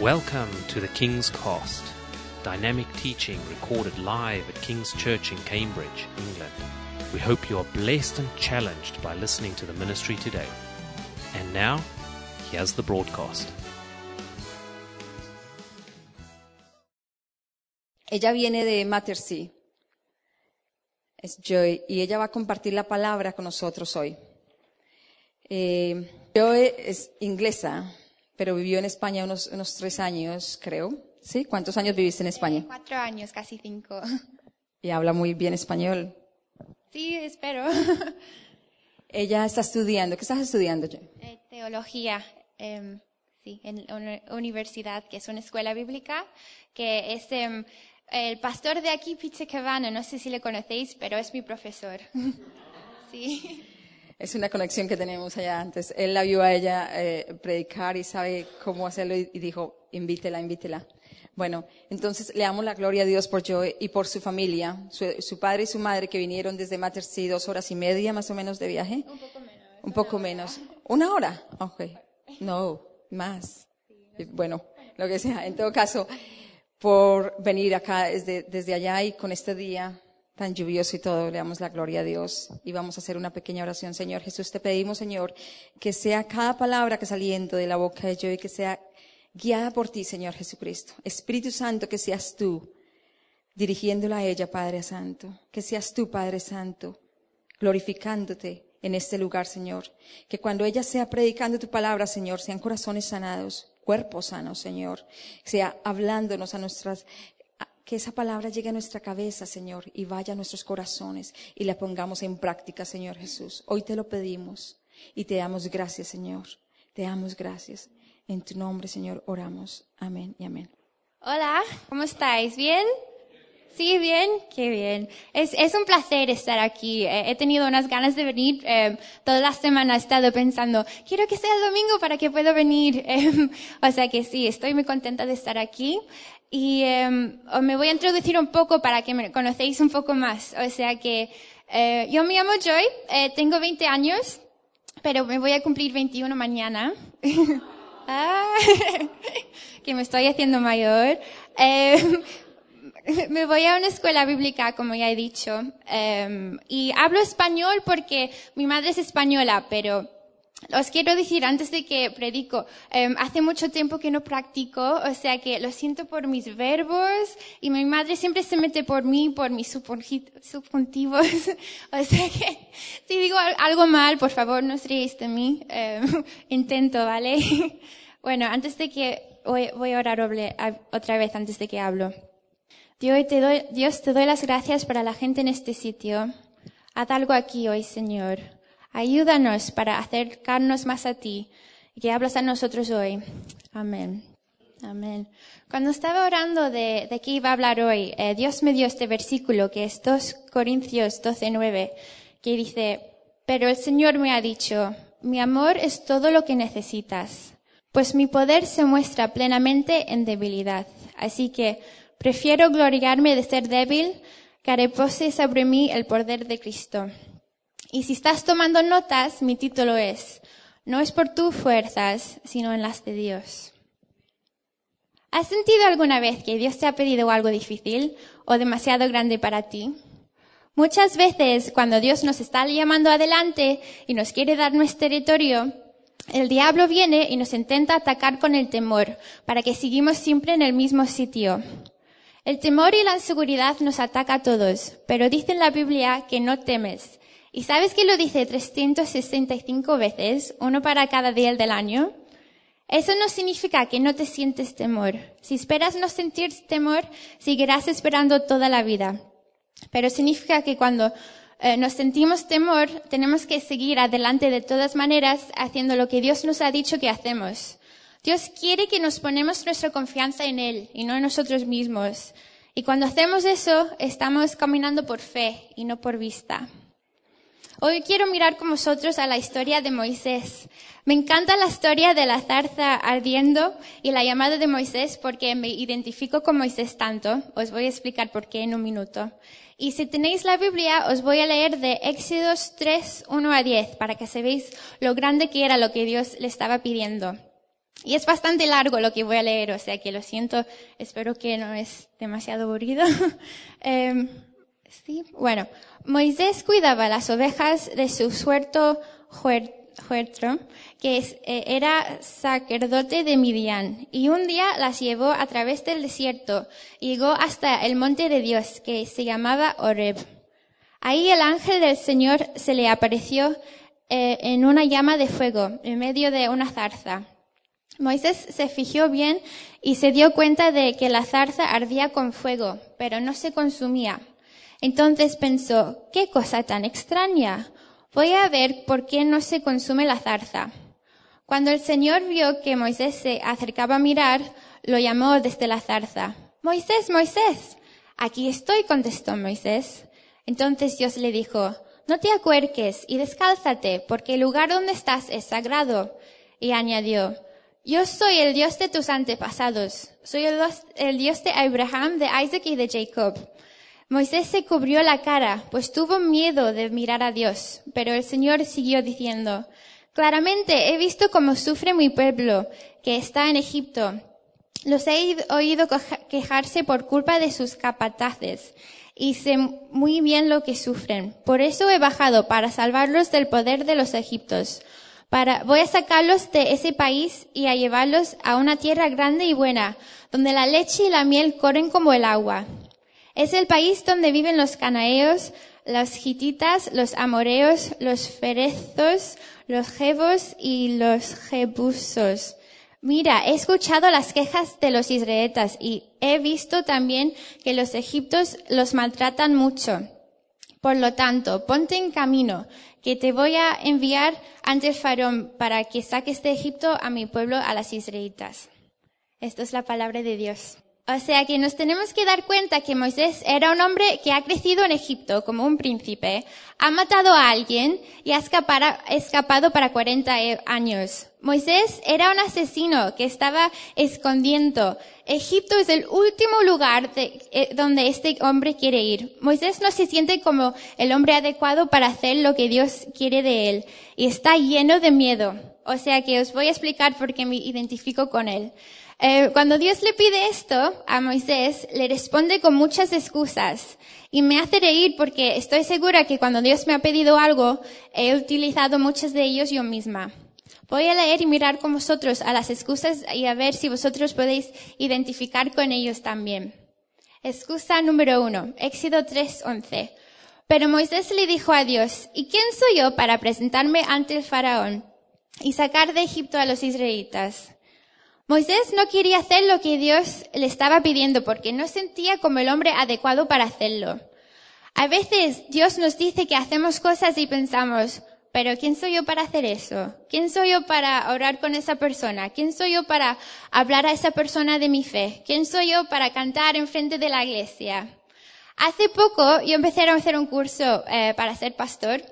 Welcome to the King's Cast, dynamic teaching recorded live at King's Church in Cambridge, England. We hope you are blessed and challenged by listening to the ministry today. And now, here's the broadcast. Ella viene de Mattersea. Es Joy y ella va a compartir la palabra con nosotros hoy. Eh, es inglesa, pero vivió en España unos, unos tres años, creo. ¿Sí? ¿Cuántos años viviste en España? Cuatro años, casi cinco. Y habla muy bien español. Sí, espero. Ella está estudiando. ¿Qué estás estudiando? Eh, teología, em, sí, en una universidad, que es una escuela bíblica, que es em, el pastor de aquí, Cavano, no sé si le conocéis, pero es mi profesor. sí. Es una conexión que tenemos allá antes. Él la vio a ella eh, predicar y sabe cómo hacerlo y, y dijo, invítela, invítela. Bueno, entonces le damos la gloria a Dios por Joy y por su familia, su, su padre y su madre que vinieron desde Mattersea dos horas y media más o menos de viaje. Un poco menos. Un poco menos. ¿Una hora? Ok. No, más. Bueno, lo que sea. En todo caso, por venir acá desde, desde allá y con este día tan lluvioso y todo, le damos la gloria a Dios y vamos a hacer una pequeña oración. Señor Jesús, te pedimos, Señor, que sea cada palabra que saliendo de la boca de Joy, que sea guiada por ti, Señor Jesucristo. Espíritu Santo, que seas tú dirigiéndola a ella, Padre Santo. Que seas tú, Padre Santo, glorificándote en este lugar, Señor. Que cuando ella sea predicando tu palabra, Señor, sean corazones sanados, cuerpos sanos, Señor. Sea hablándonos a nuestras, que esa palabra llegue a nuestra cabeza, Señor, y vaya a nuestros corazones y la pongamos en práctica, Señor Jesús. Hoy te lo pedimos y te damos gracias, Señor. Te damos gracias. En tu nombre, Señor, oramos. Amén y amén. Hola, ¿cómo estáis? ¿Bien? Sí, bien, qué bien. Es, es un placer estar aquí. Eh, he tenido unas ganas de venir. eh, toda la semana he estado pensando, quiero que sea el domingo para que pueda venir. Eh, o sea que sí, estoy muy contenta de estar aquí. Y os me voy a introducir un poco para que me conocéis un poco más. O sea que eh, yo me llamo Joy, eh, tengo 20 años, pero me voy a cumplir 21 mañana. Ah, que me estoy haciendo mayor. Me voy a una escuela bíblica, como ya he dicho, eh, y hablo español porque mi madre es española, pero os quiero decir antes de que predico, eh, hace mucho tiempo que no practico, o sea que lo siento por mis verbos y mi madre siempre se mete por mí, por mis subjunti- subjuntivos, o sea que si digo al- algo mal, por favor no os ríais de mí, eh, intento, ¿vale? bueno, antes de que, voy, voy a orar otra vez antes de que hablo. Dios te, doy, las gracias para la gente en este sitio. Haz algo aquí hoy, Señor. Ayúdanos para acercarnos más a ti y que hablas a nosotros hoy. Amén. Amén. Cuando estaba orando de, de qué iba a hablar hoy, eh, Dios me dio este versículo que es 2 Corintios 12, 9, que dice, pero el Señor me ha dicho, mi amor es todo lo que necesitas, pues mi poder se muestra plenamente en debilidad. Así que prefiero gloriarme de ser débil, que repose sobre mí el poder de Cristo. Y si estás tomando notas, mi título es, no es por tus fuerzas, sino en las de Dios. ¿Has sentido alguna vez que Dios te ha pedido algo difícil o demasiado grande para ti? Muchas veces, cuando Dios nos está llamando adelante y nos quiere dar nuestro territorio, el diablo viene y nos intenta atacar con el temor, para que sigamos siempre en el mismo sitio. El temor y la inseguridad nos ataca a todos, pero dice en la Biblia que no temes. ¿Y sabes que lo dice 365 veces, uno para cada día del año? Eso no significa que no te sientes temor. Si esperas no sentir temor, seguirás esperando toda la vida. Pero significa que cuando eh, nos sentimos temor, tenemos que seguir adelante de todas maneras haciendo lo que Dios nos ha dicho que hacemos. Dios quiere que nos ponemos nuestra confianza en Él y no en nosotros mismos. Y cuando hacemos eso, estamos caminando por fe y no por vista. Hoy quiero mirar con vosotros a la historia de Moisés. Me encanta la historia de la zarza ardiendo y la llamada de Moisés porque me identifico con Moisés tanto. Os voy a explicar por qué en un minuto. Y si tenéis la Biblia, os voy a leer de Éxodos 3, 1 a 10 para que se veáis lo grande que era lo que Dios le estaba pidiendo. Y es bastante largo lo que voy a leer, o sea que lo siento, espero que no es demasiado aburrido. Em, sí, bueno, Moisés cuidaba las ovejas de su suerto Juertro, que eh, era sacerdote de Midian, y un día las llevó a través del desierto, y llegó hasta el monte de Dios, que se llamaba Oreb. Ahí el ángel del Señor se le apareció eh, en una llama de fuego, en medio de una zarza. Moisés se fijó bien y se dio cuenta de que la zarza ardía con fuego, pero no se consumía. Entonces pensó, qué cosa tan extraña. Voy a ver por qué no se consume la zarza. Cuando el Señor vio que Moisés se acercaba a mirar, lo llamó desde la zarza. Moisés, Moisés. Aquí estoy, contestó Moisés. Entonces Dios le dijo, no te acuerques y descálzate, porque el lugar donde estás es sagrado. Y añadió, yo soy el Dios de tus antepasados. Soy el Dios, de Abraham, de Isaac y de Jacob. Moisés se cubrió la cara, pues tuvo miedo de mirar a Dios. Pero el Señor siguió diciendo, Claramente he visto cómo sufre mi pueblo, que está en Egipto. Los he oído quejarse por culpa de sus capataces, y sé muy bien lo que sufren. Por eso he bajado para salvarlos del poder de los egipcios voy a sacarlos de ese país y a llevarlos a una tierra grande y buena, donde la leche y la miel corren como el agua. Es el país donde viven los canaeos, los gititas, los amoreos, los ferezos, los jebos y los jebusos. Mira, he escuchado las quejas de los israelitas y he visto también que los egipcios los maltratan mucho. Por lo tanto, ponte en camino, que te voy a enviar ante el faraón para que saques de Egipto a mi pueblo, a las israelitas. Esto es la palabra de Dios. O sea que nos tenemos que dar cuenta que Moisés era un hombre que ha crecido en Egipto como un príncipe, ha matado a alguien y ha escapado para 40 e, años. Moisés era un asesino que estaba escondiendo. Egipto es el último lugar eh, donde este hombre quiere ir. Moisés no se siente como el hombre adecuado para hacer lo que Dios quiere de él y está lleno de miedo. O sea que os voy a explicar por qué me identifico con él. Eh, cuando Dios le pide esto a Moisés, le responde con muchas excusas. Y me hace reír porque estoy segura que cuando Dios me ha pedido algo, he utilizado muchas de ellos yo misma. Voy a leer y mirar con vosotros a las excusas y a ver si vosotros podéis identificar con ellos también. Excusa número uno, Éxodo 3:11. Pero Moisés le dijo a Dios, ¿y quién soy yo para presentarme ante el faraón y sacar de Egipto a los israelitas? Moisés no quería hacer lo que Dios le estaba pidiendo porque no sentía como el hombre adecuado para hacerlo. A veces Dios nos dice que hacemos cosas y pensamos, pero ¿quién soy yo para hacer eso? ¿Quién soy yo para orar con esa persona? ¿Quién soy yo para hablar a esa persona de mi fe? ¿Quién soy yo para cantar en frente de la iglesia? Hace poco yo empecé a hacer un curso eh, para ser pastor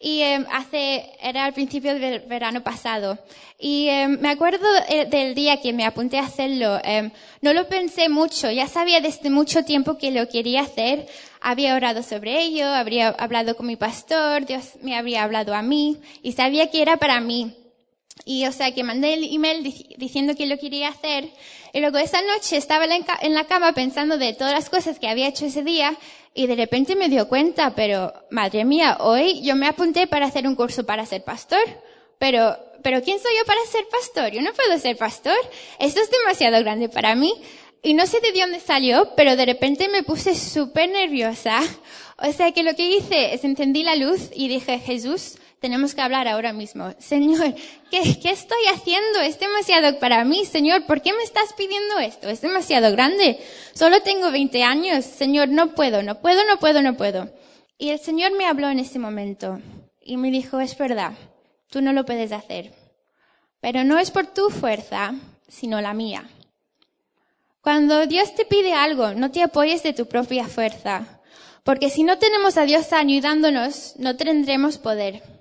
y em, hace, era al principio del verano pasado. Y em, me acuerdo eh, del día que me apunté a hacerlo. Em, no lo pensé mucho, ya sabía desde mucho tiempo que lo quería hacer. Había orado sobre ello, habría hablado con mi pastor, Dios me había hablado a mí y sabía que era para mí. Y o sea que mandé el email diciendo que lo quería hacer. Y luego esa noche estaba en la cama pensando de todas las cosas que había hecho ese día y de repente me dio cuenta, pero madre mía, hoy yo me apunté para hacer un curso para ser pastor, pero, pero ¿quién soy yo para ser pastor? Yo no puedo ser pastor. Esto es demasiado grande para mí. Y no sé de dónde salió, pero de repente me puse súper nerviosa. O sea que lo que hice es encendí la luz y dije, Jesús, tenemos que hablar ahora mismo. Señor, ¿qué, ¿qué, estoy haciendo? Es demasiado para mí. Señor, ¿por qué me estás pidiendo esto? Es demasiado grande. Solo tengo 20 años. Señor, no puedo, no puedo, no puedo, no puedo. Y el Señor me habló en ese momento y me dijo, es verdad, tú no lo puedes hacer. Pero no es por tu fuerza, sino la mía. Cuando Dios te pide algo, no te apoyes de tu propia fuerza, porque si no tenemos a Dios ayudándonos, no tendremos poder.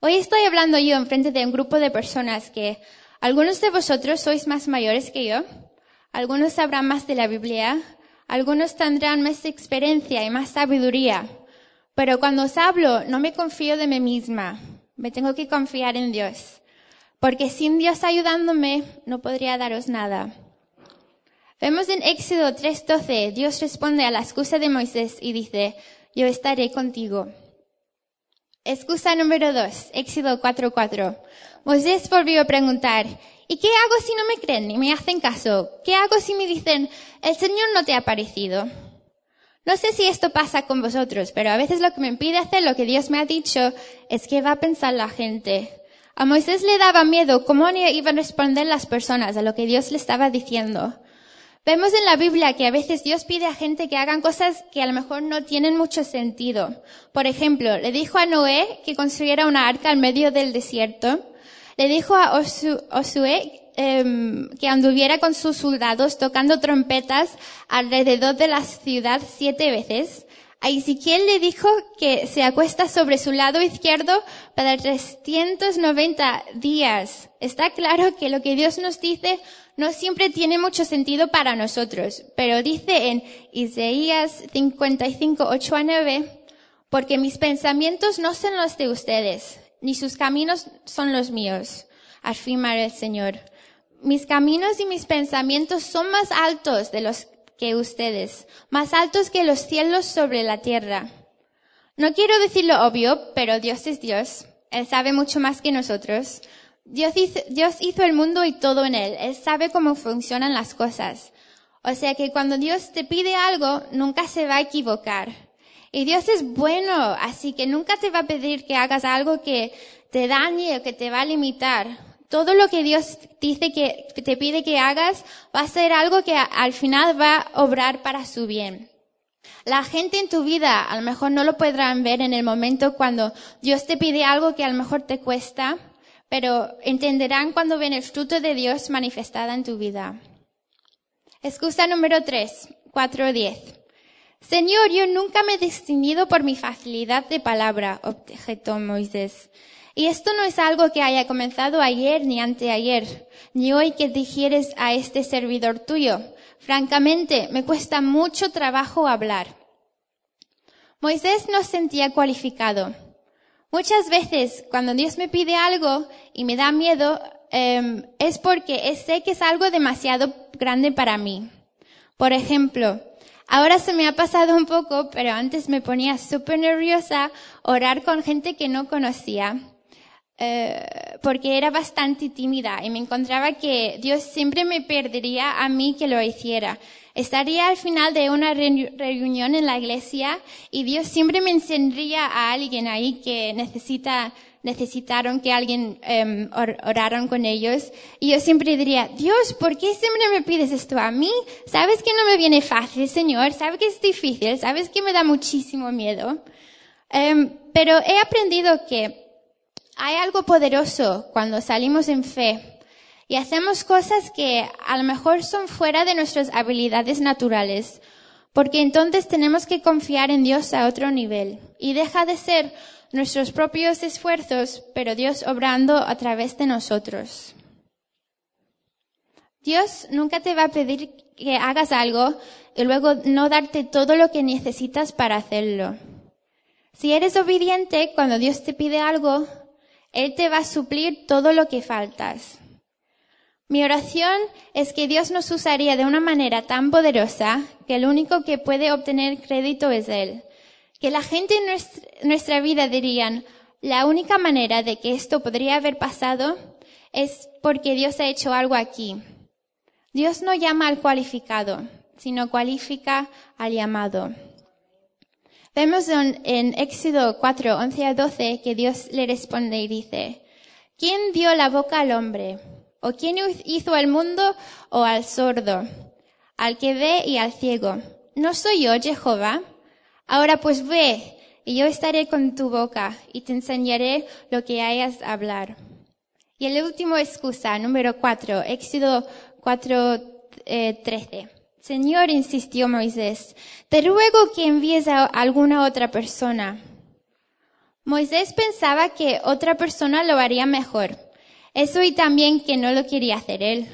Hoy estoy hablando yo en frente de un grupo de personas que algunos de vosotros sois más mayores que yo, algunos sabrán más de la Biblia, algunos tendrán más experiencia y más sabiduría, pero cuando os hablo no me confío de mí misma, me tengo que confiar en Dios. porque sin Dios ayudándome no podría daros nada. Vemos en Éxodo 3:12, Dios responde a la excusa de Moisés y dice, yo estaré contigo. Excusa número 2, Éxodo 4:4. Moisés volvió a preguntar, ¿y qué hago si no me creen ni me hacen caso? ¿Qué hago si me dicen, el Señor no te ha parecido? No sé si esto pasa con vosotros, pero a veces lo que me impide hacer lo que Dios me ha dicho es que va a pensar la gente. A Moisés le daba miedo cómo iban a responder las personas a lo que Dios le estaba diciendo. Vemos en la Biblia que a veces Dios pide a gente que hagan cosas que a lo mejor no tienen mucho sentido. Por ejemplo, le dijo a Noé que construyera una arca en medio del desierto. Le dijo a Josué em, que anduviera con sus soldados tocando trompetas alrededor de la ciudad siete veces. A Ezequiel le dijo que se acuesta sobre su lado izquierdo para 390 días. Está claro que lo que Dios nos dice no siempre tiene mucho sentido para nosotros, pero dice en Isaías 55, 8 a 9, porque mis pensamientos no son los de ustedes, ni sus caminos son los míos, afirma el Señor. Mis caminos y mis pensamientos son más altos de los que ustedes, más altos que los cielos sobre la tierra. No quiero decir lo obvio, pero Dios es Dios. Él sabe mucho más que nosotros. Dios hizo, el mundo y todo en él. Él sabe cómo funcionan las cosas. O sea que cuando Dios te pide algo, nunca se va a equivocar. Y Dios es bueno, así que nunca te va a pedir que hagas algo que te dañe o que te va a limitar. Todo lo que Dios dice que te pide que hagas va a ser algo que al final va a obrar para su bien. La gente en tu vida a lo mejor no lo podrán ver en el momento cuando Dios te pide algo que a lo mejor te cuesta, pero entenderán cuando ven el fruto de Dios manifestada en tu vida. Excusa número 3, 4.10. Señor, yo nunca me he distinguido por mi facilidad de palabra, objetó Moisés. Y esto no es algo que haya comenzado ayer ni anteayer, ni hoy que digieres a este servidor tuyo. Francamente, me cuesta mucho trabajo hablar. Moisés no sentía cualificado. Muchas veces cuando Dios me pide algo y me da miedo, em, es porque sé que es algo demasiado grande para mí. Por ejemplo, ahora se me ha pasado un poco, pero antes me ponía súper nerviosa orar con gente que no conocía. Eh, porque era bastante tímida y me encontraba que Dios siempre me perdería a mí que lo hiciera. Estaría al final de una reunión en la iglesia y Dios siempre me enseñaría a alguien ahí que necesita, necesitaron que alguien um, oraran con ellos. Y yo siempre diría, Dios, ¿por qué siempre me pides esto a mí? Sabes que no me viene fácil, Señor. Sabes que es difícil. Sabes que me da muchísimo miedo. Um, pero he aprendido que hay algo poderoso cuando salimos en fe y hacemos cosas que a lo mejor son fuera de nuestras habilidades naturales, porque entonces tenemos que confiar en Dios a otro nivel y deja de ser nuestros propios esfuerzos, pero Dios obrando a través de nosotros. Dios nunca te va a pedir que hagas algo y luego no darte todo lo que necesitas para hacerlo. Si eres obediente, cuando Dios te pide algo, Él te va a suplir todo lo que faltas. Mi oración es que Dios nos usaría de una manera tan poderosa que el único que puede obtener crédito es Él. Que la gente en nuestra, vida dirían, la única manera de que esto podría haber pasado es porque Dios ha hecho algo aquí. Dios no llama al cualificado, sino cualifica al llamado. Vemos en, en Éxodo 4, 11 a 12 que Dios le responde y dice, ¿quién dio la boca al hombre? ¿O quién hizo al mundo o al sordo, al que ve y al ciego? ¿No soy yo, Jehová? Ahora pues ve, y yo estaré con tu boca, y te enseñaré lo que hayas a hablar. Y el último excusa, número cuatro, Éxodo 4, eh, 13. Señor, insistió Moisés, te ruego que envíes a alguna otra persona. Moisés pensaba que otra persona lo haría mejor. Eso y también que no lo quería hacer él.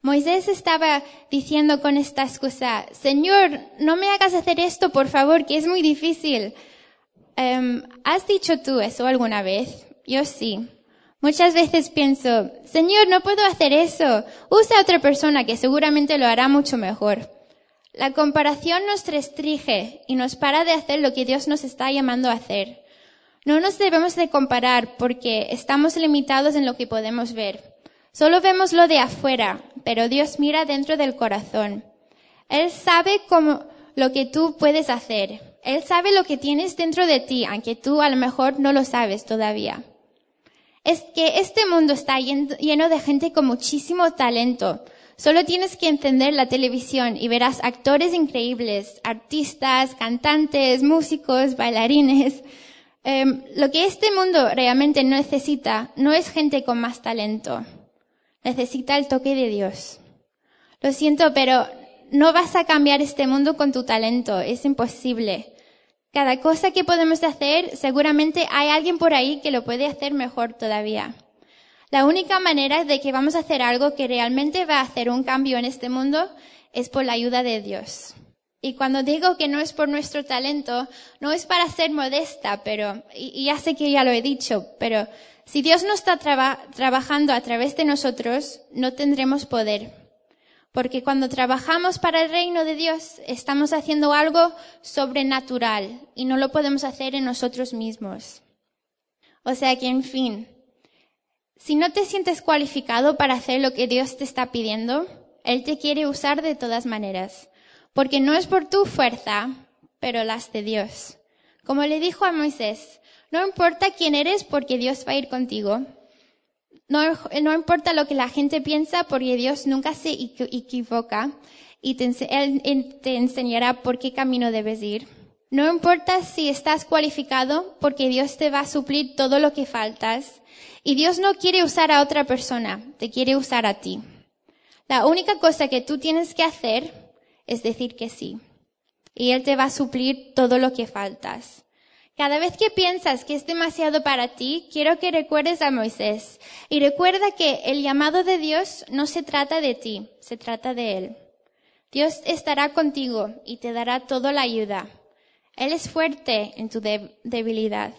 Moisés estaba diciendo con esta excusa, Señor, no me hagas hacer esto, por favor, que es muy difícil. Em, ¿Has dicho tú eso alguna vez? Yo sí. Muchas veces pienso, Señor, no puedo hacer eso. Usa a otra persona que seguramente lo hará mucho mejor. La comparación nos restringe y nos para de hacer lo que Dios nos está llamando a hacer. No nos debemos de comparar porque estamos limitados en lo que podemos ver. Solo vemos lo de afuera, pero Dios mira dentro del corazón. Él sabe cómo, lo que tú puedes hacer. Él sabe lo que tienes dentro de ti, aunque tú a lo mejor no lo sabes todavía. Es que este mundo está lleno de gente con muchísimo talento. Solo tienes que encender la televisión y verás actores increíbles, artistas, cantantes, músicos, bailarines. Em, lo que este mundo realmente necesita no es gente con más talento. Necesita el toque de Dios. Lo siento, pero no vas a cambiar este mundo con tu talento. Es imposible. Cada cosa que podemos hacer, seguramente hay alguien por ahí que lo puede hacer mejor todavía. La única manera de que vamos a hacer algo que realmente va a hacer un cambio en este mundo es por la ayuda de Dios. Y cuando digo que no es por nuestro talento, no es para ser modesta, pero, y, ya sé que ya lo he dicho, pero si Dios no está trabajando a través de nosotros, no tendremos poder. Porque cuando trabajamos para el reino de Dios, estamos haciendo algo sobrenatural y no lo podemos hacer en nosotros mismos. O sea que, en fin, si no te sientes cualificado para hacer lo que Dios te está pidiendo, Él te quiere usar de todas maneras. Porque no es por tu fuerza, pero las de Dios. Como le dijo a Moisés, no importa quién eres porque Dios va a ir contigo. No, importa lo que la gente piensa, porque Dios nunca se equivoca y Él te enseñará por qué camino debes ir. No importa si estás cualificado, porque Dios te va a suplir todo lo que faltas. Y Dios no quiere usar a otra persona, te quiere usar a ti. La única cosa que tú tienes que hacer es decir que sí. Y Él te va a suplir todo lo que faltas. Cada vez que piensas que es demasiado para ti, quiero que recuerdes a Moisés y recuerda que el llamado de Dios no se trata de ti, se trata de Él. Dios estará contigo y te dará toda la ayuda. Él es fuerte en tu debilidad.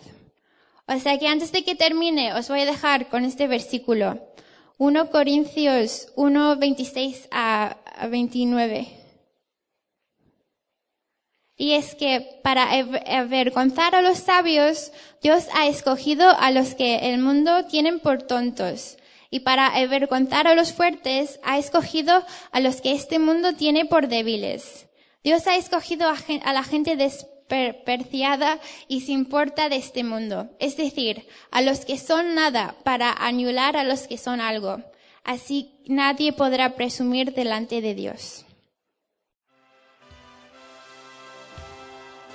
O sea que antes de que termine, os voy a dejar con este versículo. 1 Corintios 1, 26 a 29. Y es que para avergonzar a los sabios, Dios ha escogido a los que el mundo tienen por tontos. Y para avergonzar a los fuertes, ha escogido a los que este mundo tiene por débiles. Dios ha escogido a, la gente despreciada y sin porta de este mundo. Es decir, a los que son nada para anular a los que son algo. Así nadie podrá presumir delante de Dios.